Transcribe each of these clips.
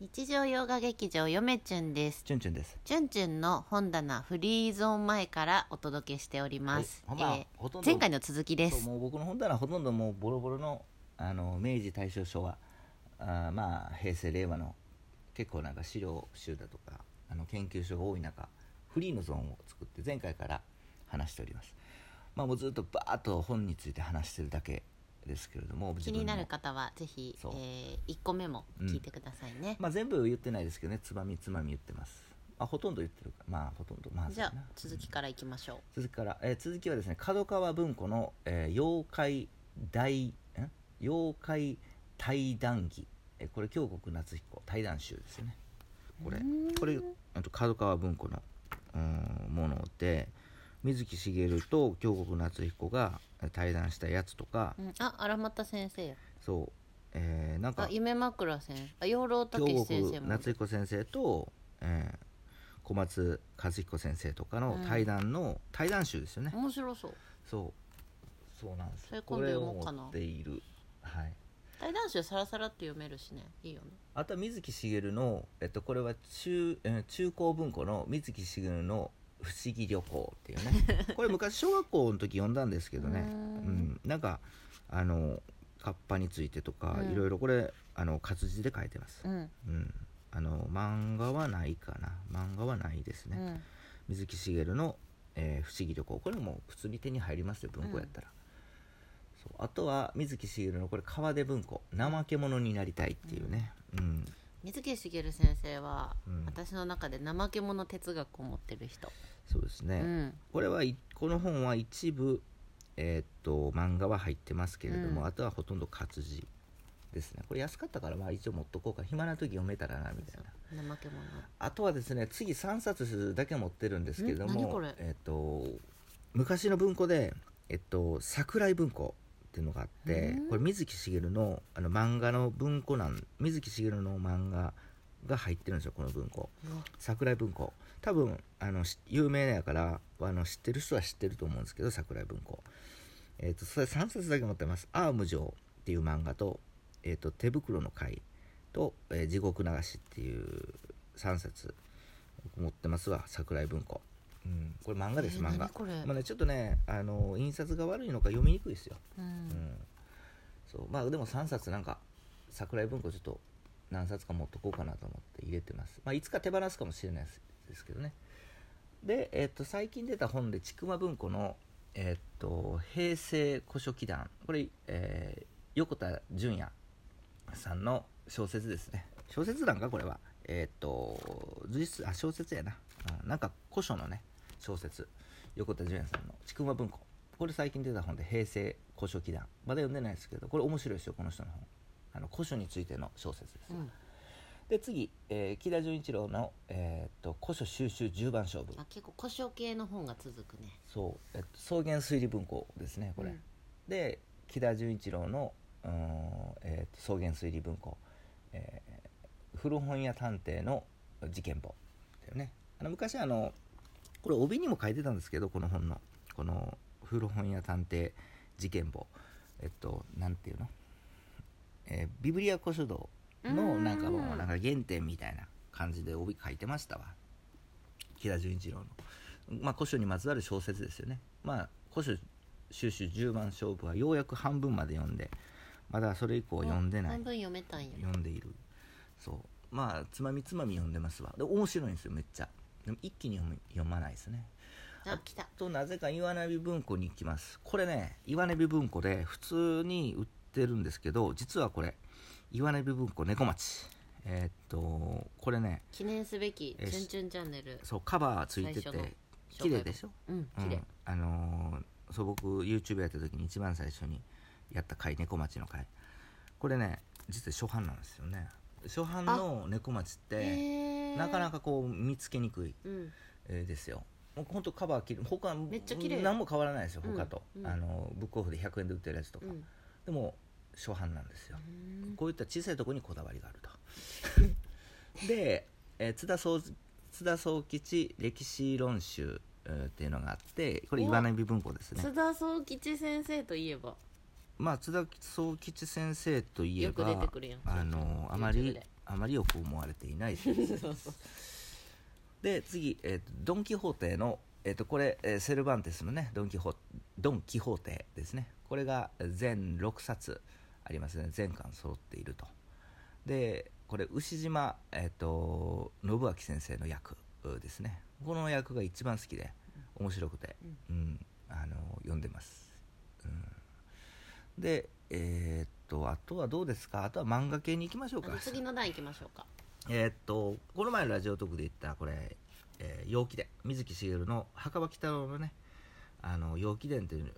日常洋画劇場よめちゅんです。チュンチュンです。チュンチュンの本棚フリーゾーン前からお届けしております、はい。ほんまえーほとんど前回の続きです。そうもう僕の本棚はほとんどもうボロボロのあの明治大正昭和。あーまあ平成令和の結構なんか資料集だとかあの研究所が多い中フリーのゾーンを作って前回から話しております。まあもうずっとバーッと本について話してるだけですけれども気になるか、方はぜひ、え1個目も聞いてくださいね、まあ、全部言ってないですけどねつまみつまみ言ってます。あほとんど言ってるか。まあほとんど。まあじゃあ続きからいきましょう、続きから、えー続きはですね角川文庫の、えー妖怪大ん妖怪対談義、えーこれ京極夏彦対談集ですよね。これ。これ角川文庫のうんもので水木しげると京極夏彦がえー対談したやつとか、うん。あ荒俣先生や。そう、えーなんかあ夢枕先生。あ養老京孟司先生も。極夏彦先生と、えー小松和彦先生とかの対談の、対談集ですよね、面白そう。そう。そうなんですそれ今度読もうかな。ている。はい。対談集さらさらって読めるしね。いいよね。あとは水木しげるの、えっと、これは中,、えー中高文庫の水木しげるの「不思議旅行」っていうね。これ昔小学校の時読んだんですけどね。ううん。んなんかあのカッパについてとか、うん。いろいろこれあの活字で書いてます、うん。うん、あの漫画はないかな。漫画はないですね、うん。水木しげるの、えー不思議旅行」これも普通に手に入りますよ文庫やったら、そう。あとは水木しげるのこれ川出文庫「怠け者になりたい」っていうね、うん水木しげる先生は、うん。私の中で怠け者哲学を持ってる人、そうですね、うん。これはいこの本は一部、えーっと漫画は入ってますけれども、うん。あとはほとんど活字ですね。これ安かったからまあ一応持っとこうか。暇な時読めたらなみたいな。怠け者。あとはですね次3冊だけ持ってるんですけれどもえっと昔の文庫で、えっと、桜井文庫っていうのがあってうん。これ水木しげるのあの漫画の文庫なん水木しげるの漫画が入ってるんですよこの文庫。桜井文庫。多分あのし有名やからあの知ってる人は知ってると思うんですけど桜井文庫。えっとそれ3冊だけ持ってます「アーム城」っていう漫画と「えっと手袋の会」と、えー地獄流し」っていう3冊持ってますわ桜井文庫、うん、これ漫画です、えー漫画。何これ？まあね、ちょっとねあの印刷が悪いのか読みにくいですよ、うん。うん、そう。まあでも3冊なんか桜井文庫ちょっと何冊か持っとこうかなと思って入れてます、まあ、いつか手放すかもしれないですですけどね。で、えっと最近出た本で千曲文庫の、えっと平成古書記団これ、えー横田純也さんの小説ですね。小説なんかこれは。えっと随筆あ小説やな、うん。なんか古書のね小説横田純也さんの千曲文庫これ最近出た本で平成古書記団まだ読んでないですけどこれ面白いですよこの人の本。あの古書についての小説です、うん。で次、えー木田純一郎の、えーっと古書収集10番勝負。あ結構古書系の本が続くね。そう、えっと、草原推理文庫ですねこれ、うん。で木田純一郎の、うーんえーっと草原推理文庫、えー古本屋探偵の事件簿っていうね。あの昔あのこれ帯にも書いてたんですけどこの本のこの古本屋探偵事件簿。えっとなんていうの、えービブリア古書道のなんかもうなんか原点みたいな感じで帯書いてましたわ。木田純一郎の。まあ古書にまつわる小説ですよね。まあ古書収集10番勝負はようやく半分まで読んでまだそれ以降読んでない。半分読めたんや。読んでいる。そう。まあつまみつまみ読んでますわ。で面白いんですよめっちゃでも一気に読まないですね。あ来た。となぜか岩波文庫に行きます。これね岩波文庫で普通に売ってるんですけど実はこれ岩波文庫猫町。えーっとこれね記念すべき「えチュンチュンチャンネル。そうカバーついてて綺麗でしょ」うんうん。綺麗。あのーそう僕 YouTube やった時に一番最初にやった回猫町の回。これね実は初版なんですよね。初版の猫町ってなかなかこう見つけにくい、うん。えーですよ。もうほんとカバー切る。他めっちゃ綺麗。何も変わらないですようん。他と、うん。あのブックオフで100円で売ってるやつとか、うん。でも初版なんですよ、うん。こういった小さいところにこだわりがあると。で、えー津田宗津田宗吉歴史論集、えーっていうのがあってこれお岩波文庫ですね。津田宗吉先生といえば？まあ津田宗吉先生といえよくば出てくるやん。あのあま YouTube りであまりよく思われていない。で次、えーとドン・キホーテの、えー、とこれ、えーセルバンテスのねドンキホドン・キホーテですね。これが全6冊ありますね。全巻揃っていると。でこれ牛島、えー、と信明先生の役ですね。この役が一番好きで面白くて、うん。あの読んでます、うん、でえーっとあとはどうですか？あとは漫画系に行きましょうか。次の段行きましょうか。えーっとこの前のラジオトークで言ったこれ「えー陽気伝」水木しげるの墓場鬼太郎のね「あの陽気伝」っていう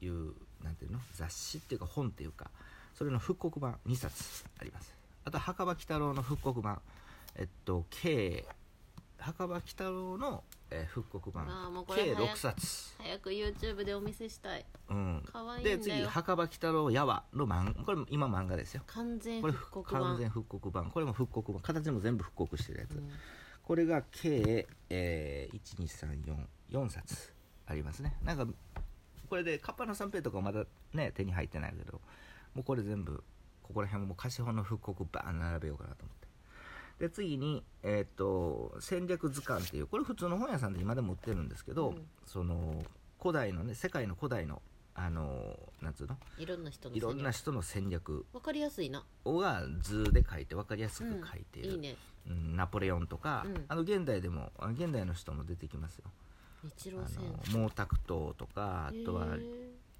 いうなんていうの？雑誌っていうか本っていうかそれの復刻版2冊あります。あと墓場鬼太郎の復刻版。えっと計墓場鬼太郎の、えー復刻版。あーもうこれ計早く6冊。早く YouTube でお見せしたい。うん。可愛いんだよ。で次墓場鬼太郎やわの漫これ今漫画ですよ。完全復刻版。完全復刻版。これも復刻版。形も全部復刻してるやつ、うん。これが計、えー、12344冊。ありますね。なんかこれでカッパの三平とかまだね手に入ってないけどもうこれ全部ここら辺も貸本の復刻バーン並べようかなと思ってで次に、えっと戦略図鑑っていうこれ普通の本屋さんで今でも売ってるんですけど、うん。その古代のね世界の古代のあのなんつうの？いろんな人のいろんなわ人の戦略。かりやすいな。が図で書いて分かりやすくうん。書いている、いいね。うんナポレオンとか、うん。あの現代でも現代の人も出てきますよ。日露あ戦の毛沢東とかあとは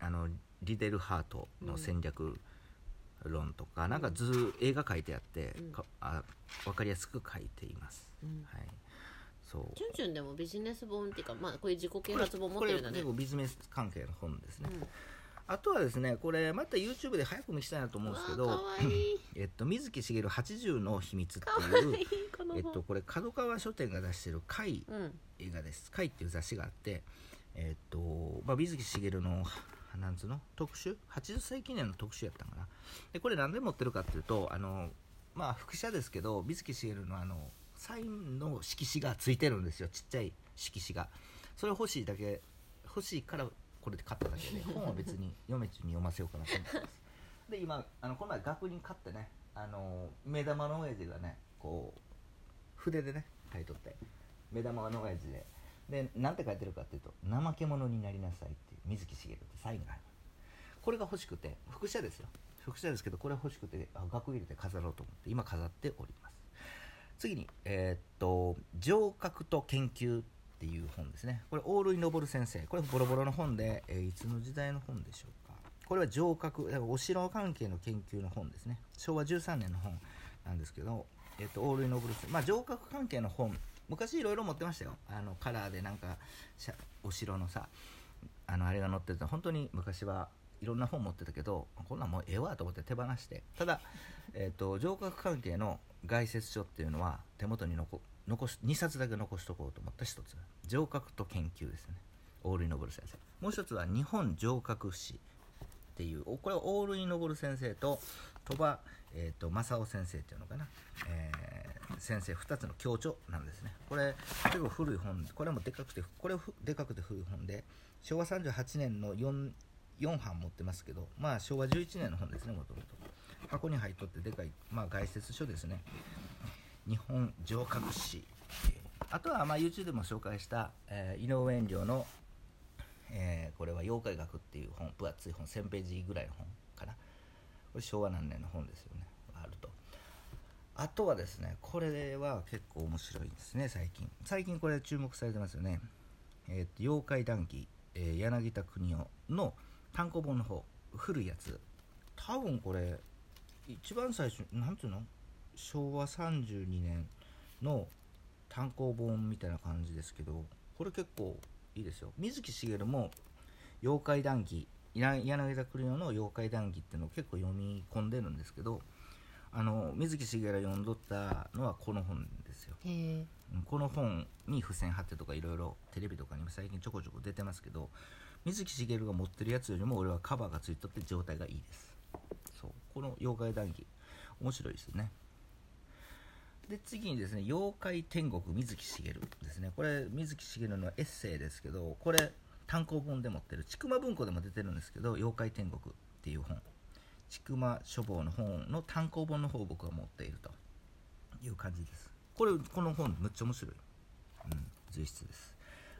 あのリデルハートの戦略論とか、なんか図映画書いてあって、うん。かあ分かりやすく書いています、うん。はい。そう。チュンチュンでもビジネス本っていうかまあこういう自己啓発本持ってるんだねビジネス関係の本ですね、うん。あとはですねこれまた YouTube で早く見したいなと思うんですけど えっと、水木しげる80の秘密っていう いいえっと、これ角川書店が出してる怪うん。映画です「怪」っていう雑誌があってえっと、まあ、水木しげるのなんつうの？特集？80歳記念の特集やったんかな。でこれ何で持ってるかっていうとあのまあ副写ですけど水木しげるのあのサインの色紙がついてるんですよ。ちっちゃい色紙が。それ欲しいだけ欲しいからこれで買っただけで。本は別に嫁ちに読ませようかなと思ってます。で今あのこの前学人買ってねあの目玉の親父がねこう筆でね書いとって。目玉の親父で。でなんて書いてるかっていうと「怠け者になりなさい」って水木しげるサインがある。これが欲しくて副写ですよ。副写ですけどこれ欲しくて額入れて飾ろうと思って今飾っております。次にえーっと「城郭と研究」っていう本ですね。これ大類昇先生。これボロボロの本で、えーいつの時代の本でしょうか。これは城郭お城関係の研究の本ですね。昭和13年の本なんですけど、えっと大類昇先生。まあ城郭関係の本昔いろいろ持ってましたよ。あのカラーでなんかお城のさあのあれが載ってて本当に昔はいろんな本持ってたけどこんなんもうええわと思って手放して。ただ、えっと城郭関係の概説書っていうのは手元に残残し2冊だけ残しとこうと思った一つ。城郭と研究ですね。大類昇先生。もう一つは日本城郭史っていうこれは大類昇先生と鳥羽、えー、と正雄先生っていうのかな、えー先生2つの共著なんですね。これ結構古い本これもでかくてこれでかくて古い本で昭和38年の 4, 4版持ってますけどまあ昭和11年の本ですねもともと箱に入っとってでかい、まあ、概説書ですね。日本城郭史あとはまあ YouTube でも紹介した、えー井上遠慮のえーこれは妖怪学っていう本分厚い本1000ページぐらいの本かな。これ昭和何年の本ですよね。あとはですねこれは結構面白いですね最近。最近これ注目されてますよね。えーと妖怪談義、えー柳田邦夫の単行本の方古いやつ。多分これ一番最初なんていうの？昭和32年の単行本みたいな感じですけどこれ結構いいですよ。水木しげるも「妖怪談義」柳田邦夫の「妖怪談義」っていうのを結構読み込んでるんですけどあの水木しげるが読んどったのはこの本ですよ。この本に付箋貼ってとかいろいろテレビとかにも最近ちょこちょこ出てますけど水木しげるが持ってるやつよりも俺はカバーがついとって状態がいいです。そう。この妖怪談義面白いですよね。で次にですね「妖怪天国水木しげる」ですね。これ水木しげるのエッセイですけどこれ単行本で持ってる。千曲文庫でも出てるんですけど「妖怪天国」っていう本千曲書房の本の単行本の方を僕は持っているという感じです。これこの本むっちゃ面白い、うん、随筆です。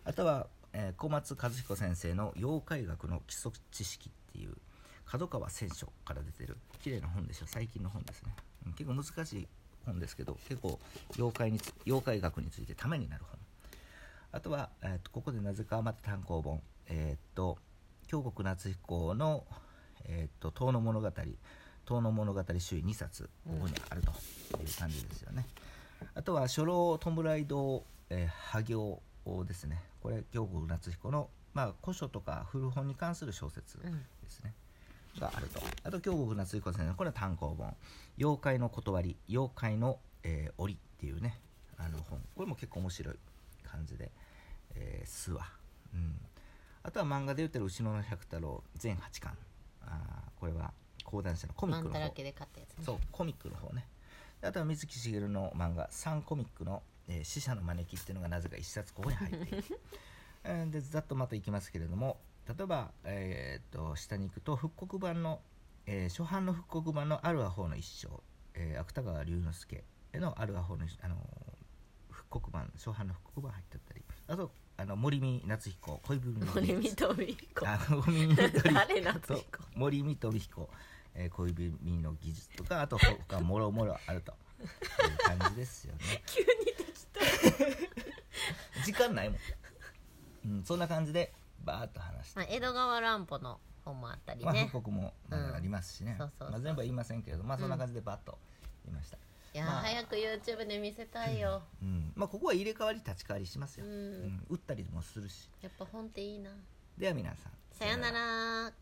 あとは、えー小松和彦先生の「妖怪学の基礎知識」っていう角川選書から出てる綺麗な本でしょ最近の本ですね、うん結構難しい本ですけど結構妖怪に妖怪学についてためになる本。あとは、えーとここでなぜかまた単行本。えっ、と京極夏彦の「えー、と遠野物語」遠野物語周囲2冊ここにあるという感じですよね、あとは初老弔い堂、えー、破行ですね。これ京極夏彦の、まあ、古書とか古本に関する小説うん。ですね、があると。あと京極夏彦先生のこれは単行本「妖怪の断り妖怪の、えー檻」っていうねあの本。これも結構面白い感じで、えー、巣は、うん、あとは漫画で言ってる牛野百太郎全8巻あーこれは講談社のコミックの方。マンだらけで買ったやつね。そうコミックの方ね。であとは水木しげるの漫画「サンコミックの」えー死者の招き」っていうのがなぜか一冊ここに入っている。え ーでざっとまたいきますけれども。例えば、えーっと下に行くと復刻版の、えー初版の復刻版の「あるアホの一生」えー芥川龍之介の「あるアホの一生」あのー復刻版初版の復刻版入ってたり。あとあの森見夏彦恋文の森見とみ子あ森見と誰夏彦？森見と彦、えー、恋文の技術とかあと他もろもろあると。いう感じですよね。急にできた。時間ないもん、うん、そんな感じでバーッと話して、まあ江戸川乱歩の本もあったりまあ、ね復刻もありますしね、まあ、全部は言いませんけれどまあそんな感じでバッと言いました、いやー、まあ。早く YouTube で見せたいよ。うん。まあ、ここは入れ替わり立ち替わりしますよ、うん。うん。打ったりもするし。やっぱ本っていいな。では皆さん。さよなら